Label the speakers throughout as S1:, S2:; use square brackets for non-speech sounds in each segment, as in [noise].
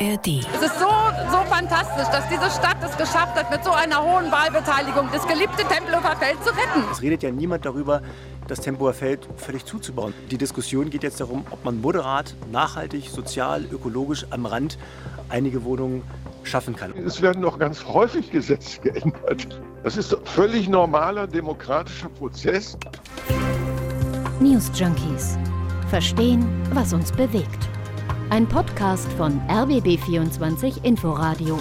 S1: ARD.
S2: Es ist so, so fantastisch, dass diese Stadt es geschafft hat, mit so einer hohen Wahlbeteiligung das geliebte Tempelhofer Feld zu retten.
S3: Es redet ja niemand darüber, das Tempelhofer Feld völlig zuzubauen. Die Diskussion geht jetzt darum, ob man moderat, nachhaltig, sozial, ökologisch am Rand einige Wohnungen schaffen kann.
S4: Es werden noch ganz häufig Gesetze geändert. Das ist ein völlig normaler demokratischer Prozess.
S5: News Junkies. Verstehen, was uns bewegt. Ein Podcast von RBB24 Inforadio.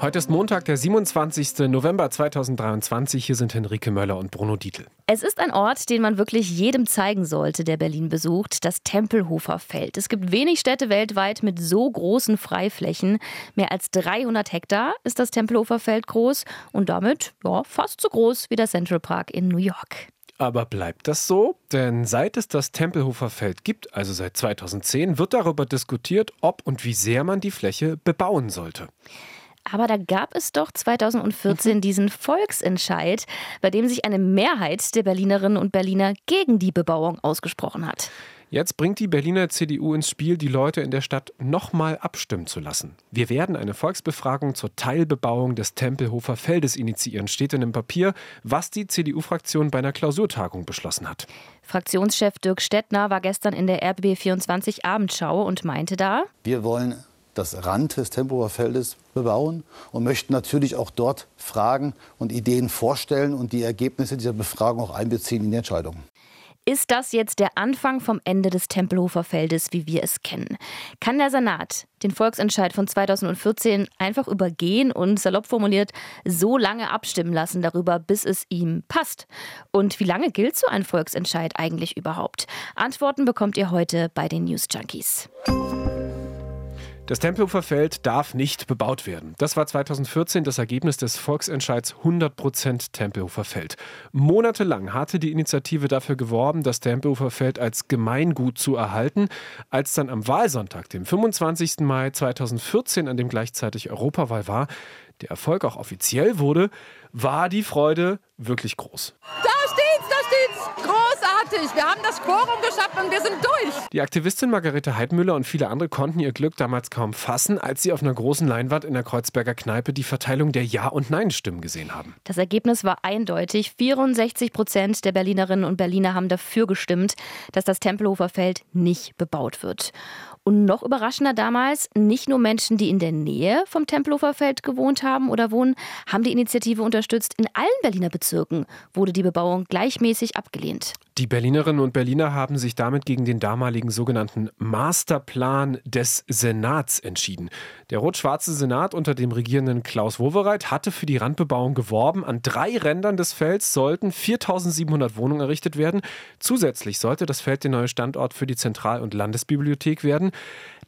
S6: Heute ist Montag, der 27. November 2023. Hier sind Henrike Möller und Bruno Dietl.
S7: Es ist ein Ort, den man wirklich jedem zeigen sollte, der Berlin besucht, das Tempelhofer Feld. Es gibt wenig Städte weltweit mit so großen Freiflächen. Mehr als 300 Hektar ist das Tempelhofer Feld groß und damit ja, fast so groß wie der Central Park in New York.
S6: Aber bleibt das so? Denn seit es das Tempelhofer Feld gibt, also seit 2010, wird darüber diskutiert, ob und wie sehr man die Fläche bebauen sollte.
S7: Aber da gab es doch 2014 diesen Volksentscheid, bei dem sich eine Mehrheit der Berlinerinnen und Berliner gegen die Bebauung ausgesprochen hat.
S6: Jetzt bringt die Berliner CDU ins Spiel, die Leute in der Stadt nochmal abstimmen zu lassen. Wir werden eine Volksbefragung zur Teilbebauung des Tempelhofer Feldes initiieren, steht in dem Papier, was die CDU-Fraktion bei einer Klausurtagung beschlossen hat.
S7: Fraktionschef Dirk Stettner war gestern in der RBB24 Abendschau und meinte da,
S8: wir wollen das Rand des Tempelhofer Feldes bebauen und möchten natürlich auch dort Fragen und Ideen vorstellen und die Ergebnisse dieser Befragung auch einbeziehen in die Entscheidungen.
S7: Ist das jetzt der Anfang vom Ende des Tempelhofer Feldes, wie wir es kennen? Kann der Senat den Volksentscheid von 2014 einfach übergehen und salopp formuliert so lange abstimmen lassen darüber, bis es ihm passt? Und wie lange gilt so ein Volksentscheid eigentlich überhaupt? Antworten bekommt ihr heute bei den News Junkies.
S6: Das Tempelhofer Feld darf nicht bebaut werden. Das war 2014 das Ergebnis des Volksentscheids 100% Tempelhofer Feld. Monatelang hatte die Initiative dafür geworben, das Tempelhofer Feld als Gemeingut zu erhalten. Als dann am Wahlsonntag, dem 25. Mai 2014, an dem gleichzeitig Europawahl war, der Erfolg auch offiziell wurde, war die Freude wirklich groß.
S2: Da steht's, da steht's! Großartig! Wir haben das Quorum geschafft und wir sind durch!
S6: Die Aktivistin Margarete Heidmüller und viele andere konnten ihr Glück damals kaum fassen, als sie auf einer großen Leinwand in der Kreuzberger Kneipe die Verteilung der Ja- und Nein-Stimmen gesehen haben.
S7: Das Ergebnis war eindeutig. 64 Prozent der Berlinerinnen und Berliner haben dafür gestimmt, dass das Tempelhofer Feld nicht bebaut wird. Und noch überraschender damals, nicht nur Menschen, die in der Nähe vom Tempelhofer Feld gewohnt haben oder wohnen, haben die Initiative unterstützt. In allen Berliner Bezirken wurde die Bebauung gleichmäßig abgelehnt.
S6: Die Berlinerinnen und Berliner haben sich damit gegen den damaligen sogenannten Masterplan des Senats entschieden. Der rot-schwarze Senat unter dem regierenden Klaus Wowereit hatte für die Randbebauung geworben. An drei Rändern des Felds sollten 4700 Wohnungen errichtet werden. Zusätzlich sollte das Feld der neue Standort für die Zentral- und Landesbibliothek werden.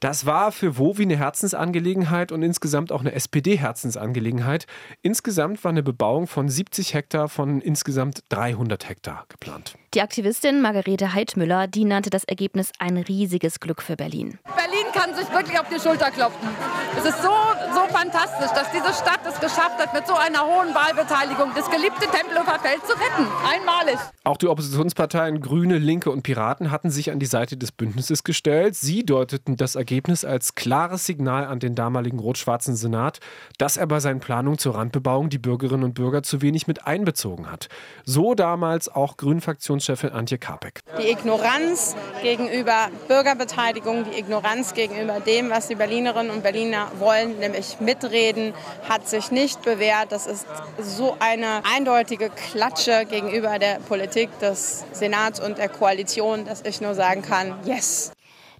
S6: Das war für Wowi eine Herzensangelegenheit und insgesamt auch eine SPD-Herzensangelegenheit. Insgesamt war eine Bebauung von 70 Hektar von insgesamt 300 Hektar geplant.
S7: Die Aktivistin Margarete Heidmüller, die nannte das Ergebnis ein riesiges Glück für Berlin.
S2: Berlin kann sich wirklich auf die Schulter klopfen. Es ist so, so fantastisch, dass diese Stadt es geschafft hat, mit so einer hohen Wahlbeteiligung das geliebte Tempelhofer Feld zu retten. Einmalig.
S6: Auch die Oppositionsparteien Grüne, Linke und Piraten hatten sich an die Seite des Bündnisses gestellt. Sie deuteten das Ergebnis als klares Signal an den damaligen rot-schwarzen Senat, dass er bei seinen Planungen zur Randbebauung die Bürgerinnen und Bürger zu wenig mit einbezogen hat. So damals auch Grünen-Fraktionschefin Antje Kapek.
S9: Die Ignoranz gegenüber Bürgerbeteiligung, die Ignoranz gegenüber dem, was die Berlinerinnen und Berliner wollen, nämlich mitreden, hat sich nicht bewährt. Das ist so eine eindeutige Klatsche gegenüber der Politik des Senats und der Koalition, dass ich nur sagen kann, yes.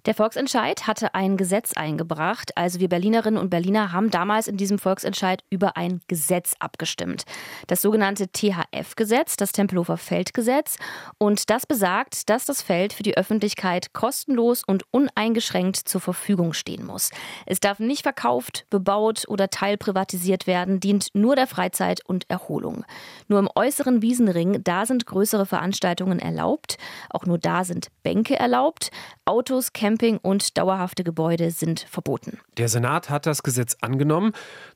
S7: Der Volksentscheid hatte ein Gesetz eingebracht. Also wir Berlinerinnen und Berliner haben damals in diesem Volksentscheid über ein Gesetz abgestimmt. Das sogenannte THF-Gesetz, das Tempelhofer Feldgesetz. Und das besagt, dass das Feld für die Öffentlichkeit kostenlos und uneingeschränkt zur Verfügung stehen muss. Es darf nicht verkauft, bebaut oder teilprivatisiert werden, dient nur der Freizeit und Erholung. Nur im äußeren Wiesenring, da sind größere Veranstaltungen erlaubt. Auch nur da sind Bänke erlaubt. Autos, Camping und dauerhafte Gebäude sind verboten.
S6: Der Senat hat das Gesetz angenommen,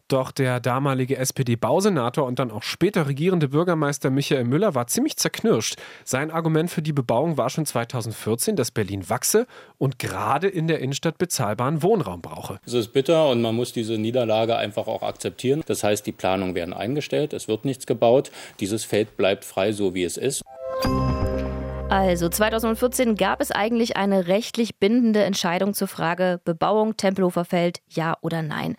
S6: doch der damalige SPD-Bausenator und dann auch später regierende Bürgermeister Michael Müller war ziemlich zerknirscht. Sein Argument für die Bebauung war schon 2014, dass Berlin wachse und gerade in der Innenstadt bezahlbaren Wohnraum brauche.
S1: Es ist bitter und man muss diese Niederlage einfach auch akzeptieren. Das heißt, die Planungen werden eingestellt, es wird nichts gebaut. Dieses Feld bleibt frei, so wie es ist.
S7: Also 2014 gab es eigentlich eine rechtlich bindende Entscheidung zur Frage Bebauung Tempelhofer Feld, ja oder nein.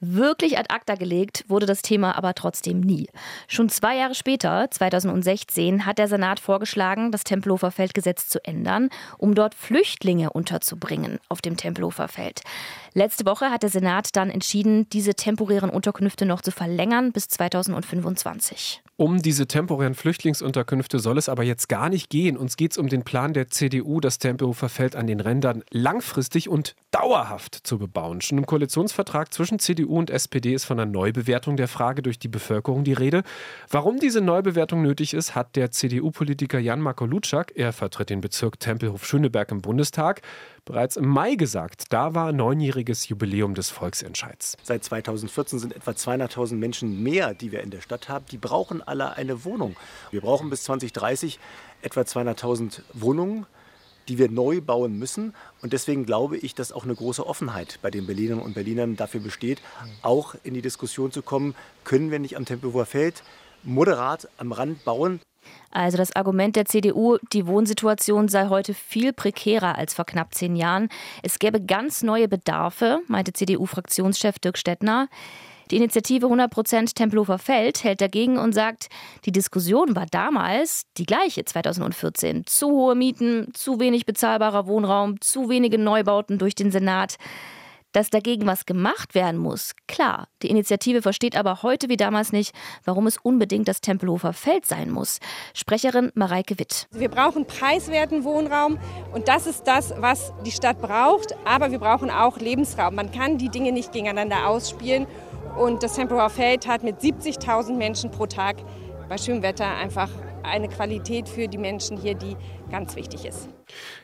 S7: Wirklich ad acta gelegt wurde das Thema aber trotzdem nie. Schon zwei Jahre später, 2016, hat der Senat vorgeschlagen, das Tempelhofer Feldgesetz zu ändern, um dort Flüchtlinge unterzubringen auf dem Tempelhofer Feld. Letzte Woche hat der Senat dann entschieden, diese temporären Unterkünfte noch zu verlängern bis 2025.
S6: Um diese temporären Flüchtlingsunterkünfte soll es aber jetzt gar nicht gehen. Uns geht es um den Plan der CDU, das Tempelhofer Feld an den Rändern langfristig und dauerhaft zu bebauen. Schon im Koalitionsvertrag zwischen CDU und SPD ist von einer Neubewertung der Frage durch die Bevölkerung die Rede. Warum diese Neubewertung nötig ist, hat der CDU-Politiker Jan Marko Lutschak, er vertritt den Bezirk Tempelhof-Schöneberg im Bundestag, bereits im Mai gesagt. Da war neunjähriges Jubiläum des Volksentscheids.
S3: Seit 2014 sind etwa 200.000 Menschen mehr, die wir in der Stadt haben. Die brauchen alle eine Wohnung. Wir brauchen bis 2030 etwa 200.000 Wohnungen die wir neu bauen müssen. Und deswegen glaube ich, dass auch eine große Offenheit bei den Berlinerinnen und Berlinern dafür besteht, auch in die Diskussion zu kommen, können wir nicht am Tempelhofer Feld moderat am Rand bauen.
S7: Also das Argument der CDU, die Wohnsituation sei heute viel prekärer als vor knapp zehn Jahren. Es gäbe ganz neue Bedarfe, meinte CDU-Fraktionschef Dirk Stettner. Die Initiative 100% Tempelhofer Feld hält dagegen und sagt, die Diskussion war damals die gleiche 2014. Zu hohe Mieten, zu wenig bezahlbarer Wohnraum, zu wenige Neubauten durch den Senat. Dass dagegen was gemacht werden muss, klar. Die Initiative versteht aber heute wie damals nicht, warum es unbedingt das Tempelhofer Feld sein muss. Sprecherin Mareike Witt.
S10: Wir brauchen preiswerten Wohnraum und das ist das, was die Stadt braucht. Aber wir brauchen auch Lebensraum. Man kann die Dinge nicht gegeneinander ausspielen. Und das Tempelhofer Feld hat mit 70.000 Menschen pro Tag bei schönem Wetter einfach eine Qualität für die Menschen hier, die ganz wichtig ist.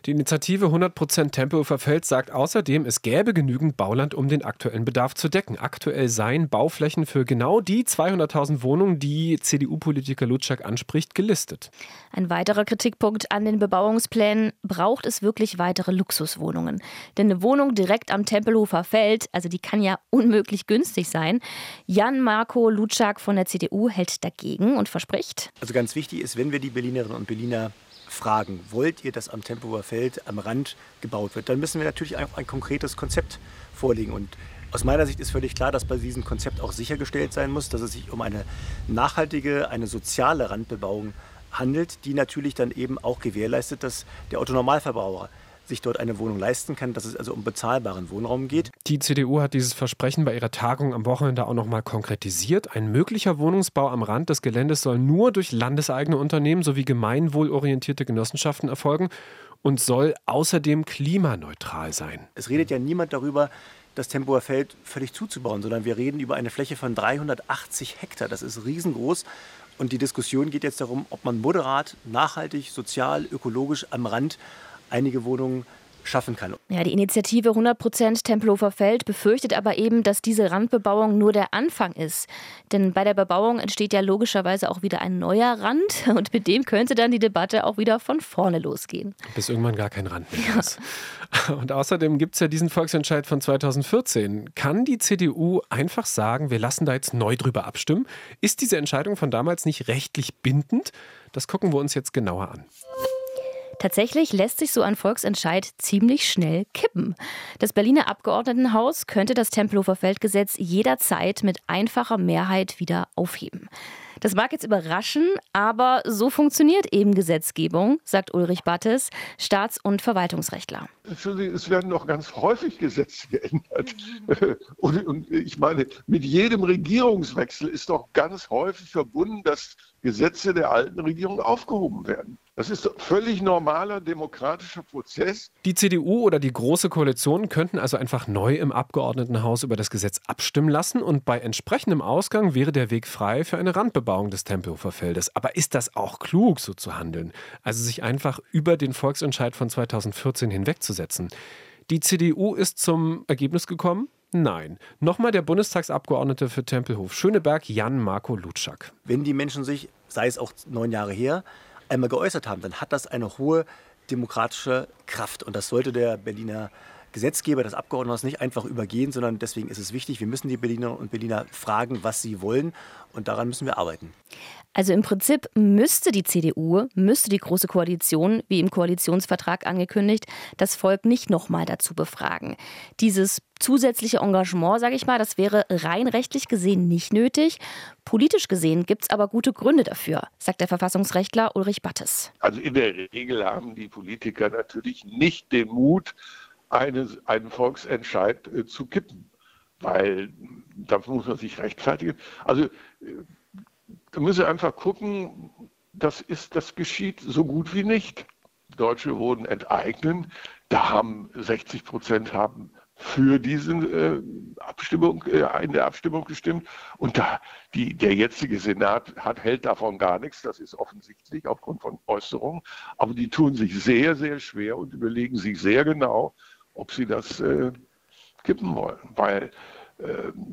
S6: Die Initiative 100% Tempelhofer Feld sagt außerdem, es gäbe genügend Bauland, um den aktuellen Bedarf zu decken. Aktuell seien Bauflächen für genau die 200.000 Wohnungen, die CDU-Politiker Lutschak anspricht, gelistet.
S7: Ein weiterer Kritikpunkt an den Bebauungsplänen, braucht es wirklich weitere Luxuswohnungen? Denn eine Wohnung direkt am Tempelhofer Feld, also die kann ja unmöglich günstig sein. Jan Marco Lutschak von der CDU hält dagegen und verspricht.
S3: Also ganz wichtig ist, wenn wir die Berlinerinnen und Berliner fragen, wollt ihr, dass am Tempelhofer Feld am Rand gebaut wird, dann müssen wir natürlich ein, ein konkretes Konzept vorlegen. Und aus meiner Sicht ist völlig klar, dass bei diesem Konzept auch sichergestellt sein muss, dass es sich um eine nachhaltige, eine soziale Randbebauung handelt, die natürlich dann eben auch gewährleistet, dass der Autonormalverbraucher sich dort eine Wohnung leisten kann, dass es also um bezahlbaren Wohnraum geht.
S6: Die CDU hat dieses Versprechen bei ihrer Tagung am Wochenende auch noch mal konkretisiert. Ein möglicher Wohnungsbau am Rand des Geländes soll nur durch landeseigene Unternehmen sowie gemeinwohlorientierte Genossenschaften erfolgen und soll außerdem klimaneutral sein.
S3: Es redet ja niemand darüber, das Tempoer Feld völlig zuzubauen, sondern wir reden über eine Fläche von 380 Hektar. Das ist riesengroß. Und die Diskussion geht jetzt darum, ob man moderat, nachhaltig, sozial, ökologisch am Rand einige Wohnungen schaffen kann.
S7: Ja, die Initiative 100% Tempelhofer Feld befürchtet aber eben, dass diese Randbebauung nur der Anfang ist. Denn bei der Bebauung entsteht ja logischerweise auch wieder ein neuer Rand [laughs] und mit dem könnte dann die Debatte auch wieder von vorne losgehen.
S6: Bis irgendwann gar kein Rand mehr ist. Ja. Und außerdem gibt es ja diesen Volksentscheid von 2014. Kann die CDU einfach sagen, wir lassen da jetzt neu drüber abstimmen? Ist diese Entscheidung von damals nicht rechtlich bindend? Das gucken wir uns jetzt genauer an.
S7: Tatsächlich lässt sich so ein Volksentscheid ziemlich schnell kippen. Das Berliner Abgeordnetenhaus könnte das Tempelhofer Feldgesetz jederzeit mit einfacher Mehrheit wieder aufheben. Das mag jetzt überraschen, aber so funktioniert eben Gesetzgebung, sagt Ulrich Battes, Staats- und Verwaltungsrechtler.
S4: Es werden doch ganz häufig Gesetze geändert. [laughs] Und ich meine, mit jedem Regierungswechsel ist doch ganz häufig verbunden, dass Gesetze der alten Regierung aufgehoben werden. Das ist ein völlig normaler demokratischer Prozess.
S6: Die CDU oder die Große Koalition könnten also einfach neu im Abgeordnetenhaus über das Gesetz abstimmen lassen und bei entsprechendem Ausgang wäre der Weg frei für eine Randbebauung des Tempelhofer Feldes. Aber ist das auch klug, so zu handeln? Also sich einfach über den Volksentscheid von 2014 hinwegzusetzen? Die CDU ist zum Ergebnis gekommen, Nein. Nochmal der Bundestagsabgeordnete für Tempelhof Schöneberg, Jan-Marco Lutschak.
S3: Wenn die Menschen sich, sei es auch neun Jahre her, einmal geäußert haben, dann hat das eine hohe demokratische Kraft. Und das sollte der Berliner Gesetzgeber, das Abgeordnetenhaus nicht einfach übergehen, sondern deswegen ist es wichtig, wir müssen die Berlinerinnen und Berliner fragen, was sie wollen. Und daran müssen wir arbeiten.
S7: Also im Prinzip müsste die CDU, müsste die Große Koalition, wie im Koalitionsvertrag angekündigt, das Volk nicht nochmal dazu befragen. Dieses zusätzliche Engagement, sage ich mal, das wäre rein rechtlich gesehen nicht nötig. Politisch gesehen gibt es aber gute Gründe dafür, sagt der Verfassungsrechtler Ulrich Battes.
S4: Also in der Regel haben die Politiker natürlich nicht den Mut, eine, einen Volksentscheid äh, zu kippen, weil dafür muss man sich rechtfertigen. Also äh, da müssen wir einfach gucken, das, ist, das geschieht so gut wie nicht. Deutsche wurden enteignen, da haben 60 Prozent haben für diese äh, Abstimmung, äh, in der Abstimmung gestimmt. Und da, die, der jetzige Senat hat, hält davon gar nichts, das ist offensichtlich aufgrund von Äußerungen. Aber die tun sich sehr, sehr schwer und überlegen sich sehr genau, ob sie das äh, kippen wollen. Weil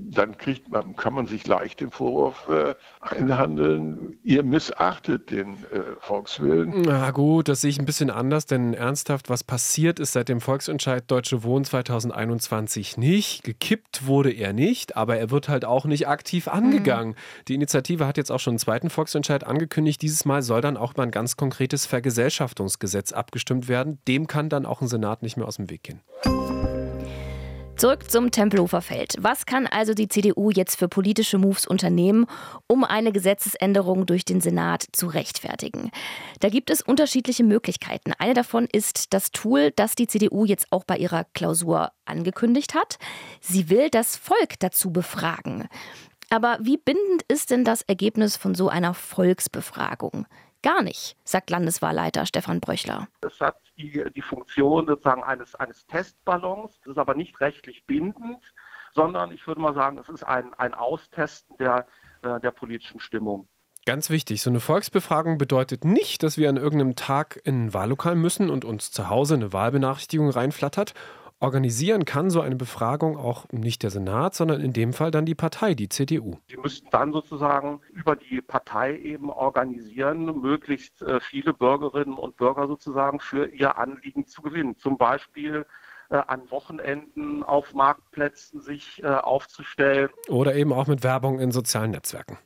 S4: dann kriegt man, kann man sich leicht den Vorwurf äh, einhandeln, ihr missachtet den äh, Volkswillen.
S6: Na gut, das sehe ich ein bisschen anders, denn ernsthaft, was passiert ist seit dem Volksentscheid Deutsche Wohnen 2021 nicht. Gekippt wurde er nicht, aber er wird halt auch nicht aktiv angegangen. Mhm. Die Initiative hat jetzt auch schon einen zweiten Volksentscheid angekündigt. Dieses Mal soll dann auch über ein ganz konkretes Vergesellschaftungsgesetz abgestimmt werden. Dem kann dann auch ein Senat nicht mehr aus dem Weg gehen.
S7: Zurück zum Tempelhofer Feld. Was kann also die CDU jetzt für politische Moves unternehmen, um eine Gesetzesänderung durch den Senat zu rechtfertigen? Da gibt es unterschiedliche Möglichkeiten. Eine davon ist das Tool, das die CDU jetzt auch bei ihrer Klausur angekündigt hat. Sie will das Volk dazu befragen. Aber wie bindend ist denn das Ergebnis von so einer Volksbefragung? Gar nicht, sagt Landeswahlleiter Stefan Bröchler.
S11: Es hat die, die Funktion sozusagen eines, eines Testballons, es ist aber nicht rechtlich bindend, sondern ich würde mal sagen, es ist ein, ein Austesten der, äh, der politischen Stimmung.
S6: Ganz wichtig, so eine Volksbefragung bedeutet nicht, dass wir an irgendeinem Tag in ein Wahllokal müssen und uns zu Hause eine Wahlbenachrichtigung reinflattert Organisieren kann so eine Befragung auch nicht der Senat, sondern in dem Fall dann die Partei, die CDU.
S11: Sie müssten dann sozusagen über die Partei eben organisieren, möglichst äh, viele Bürgerinnen und Bürger sozusagen für ihr Anliegen zu gewinnen. Zum Beispiel äh, an Wochenenden auf Marktplätzen sich äh, aufzustellen.
S6: Oder eben auch mit Werbung in sozialen Netzwerken.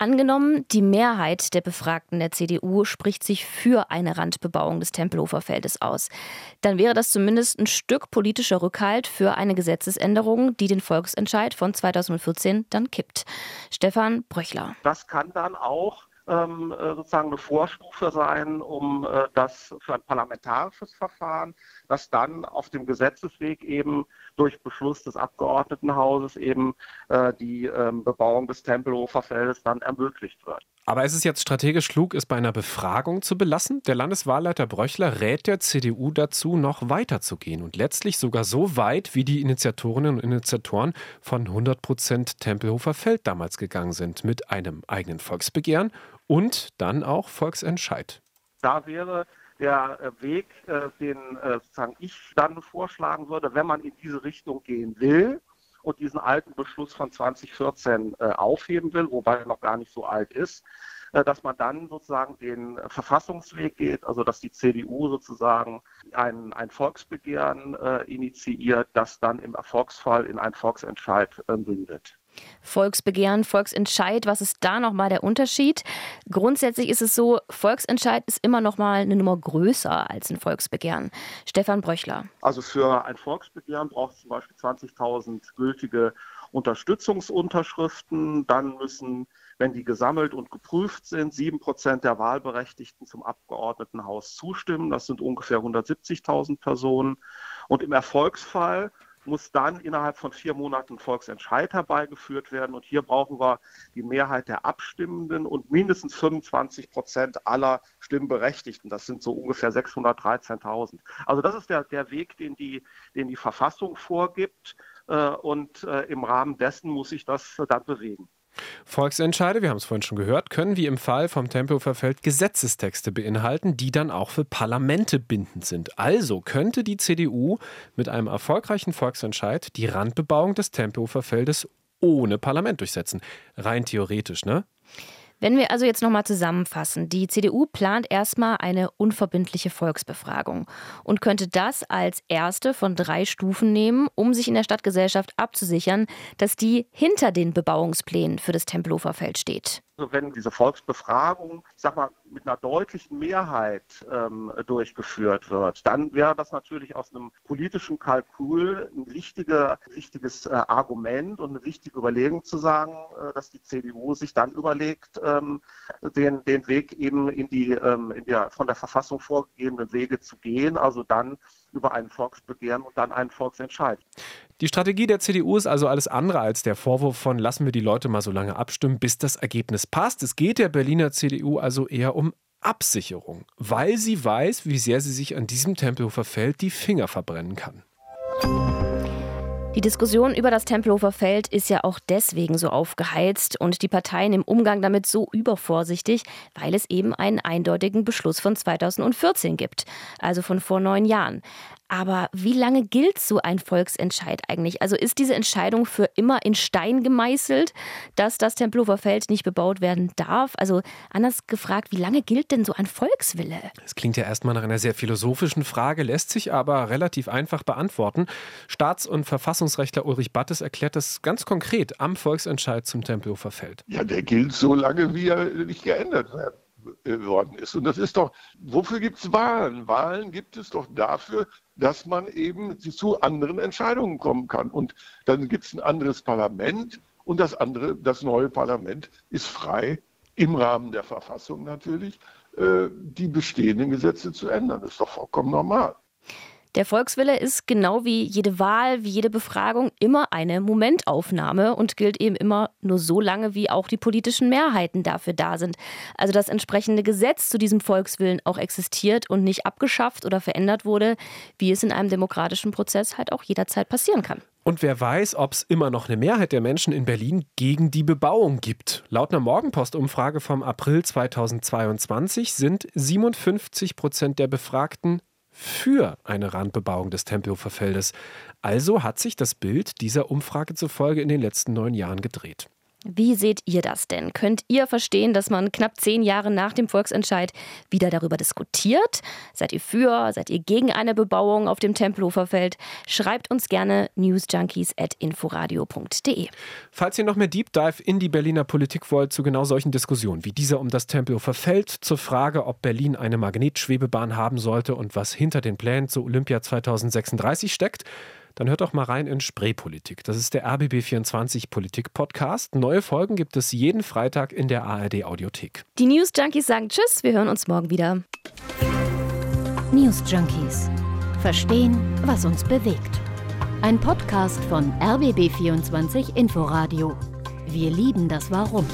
S7: Angenommen, die Mehrheit der Befragten der CDU spricht sich für eine Randbebauung des Tempelhofer Feldes aus. Dann wäre das zumindest ein Stück politischer Rückhalt für eine Gesetzesänderung, die den Volksentscheid von 2014 dann kippt. Stefan Bröchler.
S11: Das kann dann auch ähm, äh, sozusagen eine Vorstufe sein, um äh, das für ein parlamentarisches Verfahren, das dann auf dem Gesetzesweg eben durch Beschluss des Abgeordnetenhauses eben äh, die ähm, Bebauung des Tempelhofer Feldes dann ermöglicht wird.
S6: Aber ist es jetzt strategisch klug, es bei einer Befragung zu belassen? Der Landeswahlleiter Bröchler rät der CDU dazu, noch weiter zu gehen und letztlich sogar so weit, wie die Initiatorinnen und Initiatoren von 100 Prozent Tempelhofer Feld damals gegangen sind, mit einem eigenen Volksbegehren und dann auch Volksentscheid.
S11: Da wäre der äh, Weg, äh, den äh, sozusagen ich dann vorschlagen würde, wenn man in diese Richtung gehen will und diesen alten Beschluss von 2014 aufheben will, wobei er noch gar nicht so alt ist, dass man dann sozusagen den Verfassungsweg geht, also dass die CDU sozusagen ein, ein Volksbegehren initiiert, das dann im Erfolgsfall in einen Volksentscheid mündet.
S7: Volksbegehren, Volksentscheid, was ist da nochmal der Unterschied? Grundsätzlich ist es so, Volksentscheid ist immer nochmal eine Nummer größer als ein Volksbegehren. Stefan Bröchler.
S11: Also für ein Volksbegehren braucht es zum Beispiel 20.000 gültige Unterstützungsunterschriften. Dann müssen, wenn die gesammelt und geprüft sind, sieben Prozent der Wahlberechtigten zum Abgeordnetenhaus zustimmen. Das sind ungefähr 170.000 Personen. Und im Erfolgsfall muss dann innerhalb von vier Monaten Volksentscheid herbeigeführt werden. Und hier brauchen wir die Mehrheit der Abstimmenden und mindestens 25 Prozent aller Stimmberechtigten. Das sind so ungefähr 613.000. Also das ist der, der Weg, den die, den die Verfassung vorgibt. Äh, und äh, im Rahmen dessen muss sich das dann bewegen.
S6: Volksentscheide, wir haben es vorhin schon gehört, können wie im Fall vom Tempelhofer Feld Gesetzestexte beinhalten, die dann auch für Parlamente bindend sind. Also könnte die CDU mit einem erfolgreichen Volksentscheid die Randbebauung des Tempelhofer Feldes ohne Parlament durchsetzen. Rein theoretisch, ne?
S7: Wenn wir also jetzt nochmal zusammenfassen, die CDU plant erstmal eine unverbindliche Volksbefragung und könnte das als erste von drei Stufen nehmen, um sich in der Stadtgesellschaft abzusichern, dass die hinter den Bebauungsplänen für das Tempelhofer Feld steht.
S11: Also wenn diese Volksbefragung, ich sag mal, mit einer deutlichen Mehrheit ähm, durchgeführt wird, dann wäre das natürlich aus einem politischen Kalkül ein wichtiger, wichtiges äh, Argument und eine wichtige Überlegung zu sagen, äh, dass die CDU sich dann überlegt, ähm, den, den Weg eben in die, ähm, in der von der Verfassung vorgegebenen Wege zu gehen, also dann über ein Volksbegehren und dann einen Volksentscheid.
S6: Die Strategie der CDU ist also alles andere als der Vorwurf von lassen wir die Leute mal so lange abstimmen, bis das Ergebnis passt. Es geht der Berliner CDU also eher um Absicherung, weil sie weiß, wie sehr sie sich an diesem Tempelhofer Feld die Finger verbrennen kann.
S7: Die Diskussion über das Tempelhofer Feld ist ja auch deswegen so aufgeheizt und die Parteien im Umgang damit so übervorsichtig, weil es eben einen eindeutigen Beschluss von 2014 gibt, also von vor neun Jahren. Aber wie lange gilt so ein Volksentscheid eigentlich? Also ist diese Entscheidung für immer in Stein gemeißelt, dass das Tempelhofer Feld nicht bebaut werden darf? Also anders gefragt, wie lange gilt denn so ein Volkswille?
S6: Das klingt ja erstmal nach einer sehr philosophischen Frage, lässt sich aber relativ einfach beantworten. Staats- und Verfassungsrechtler Ulrich Battes erklärt das ganz konkret am Volksentscheid zum Tempelhofer Feld.
S4: Ja, der gilt so lange, wie er nicht geändert wird worden ist. Und das ist doch, wofür gibt es Wahlen? Wahlen gibt es doch dafür, dass man eben zu anderen Entscheidungen kommen kann. Und dann gibt es ein anderes Parlament und das andere, das neue Parlament ist frei, im Rahmen der Verfassung natürlich, äh, die bestehenden Gesetze zu ändern. Das ist doch vollkommen normal.
S7: Der Volkswille ist genau wie jede Wahl, wie jede Befragung immer eine Momentaufnahme und gilt eben immer nur so lange, wie auch die politischen Mehrheiten dafür da sind. Also das entsprechende Gesetz zu diesem Volkswillen auch existiert und nicht abgeschafft oder verändert wurde, wie es in einem demokratischen Prozess halt auch jederzeit passieren kann.
S6: Und wer weiß, ob es immer noch eine Mehrheit der Menschen in Berlin gegen die Bebauung gibt. Laut einer Morgenpost-Umfrage vom April 2022 sind 57 Prozent der Befragten für eine Randbebauung des Tempelhofer Feldes. Also hat sich das Bild dieser Umfrage zufolge in den letzten neun Jahren gedreht.
S7: Wie seht ihr das denn? Könnt ihr verstehen, dass man knapp zehn Jahre nach dem Volksentscheid wieder darüber diskutiert? Seid ihr für? Seid ihr gegen eine Bebauung auf dem Tempelhofer Feld? Schreibt uns gerne newsjunkies.inforadio.de.
S6: Falls ihr noch mehr Deep Dive in die Berliner Politik wollt, zu genau solchen Diskussionen wie dieser um das Tempelhofer Feld, zur Frage, ob Berlin eine Magnetschwebebahn haben sollte und was hinter den Plänen zu Olympia 2036 steckt, dann hört doch mal rein in Spreepolitik. Das ist der RBB24 Politik Podcast. Neue Folgen gibt es jeden Freitag in der ARD Audiothek.
S7: Die News Junkies sagen Tschüss, wir hören uns morgen wieder.
S5: News Junkies. Verstehen, was uns bewegt. Ein Podcast von RBB24 Inforadio. Wir lieben das Warum.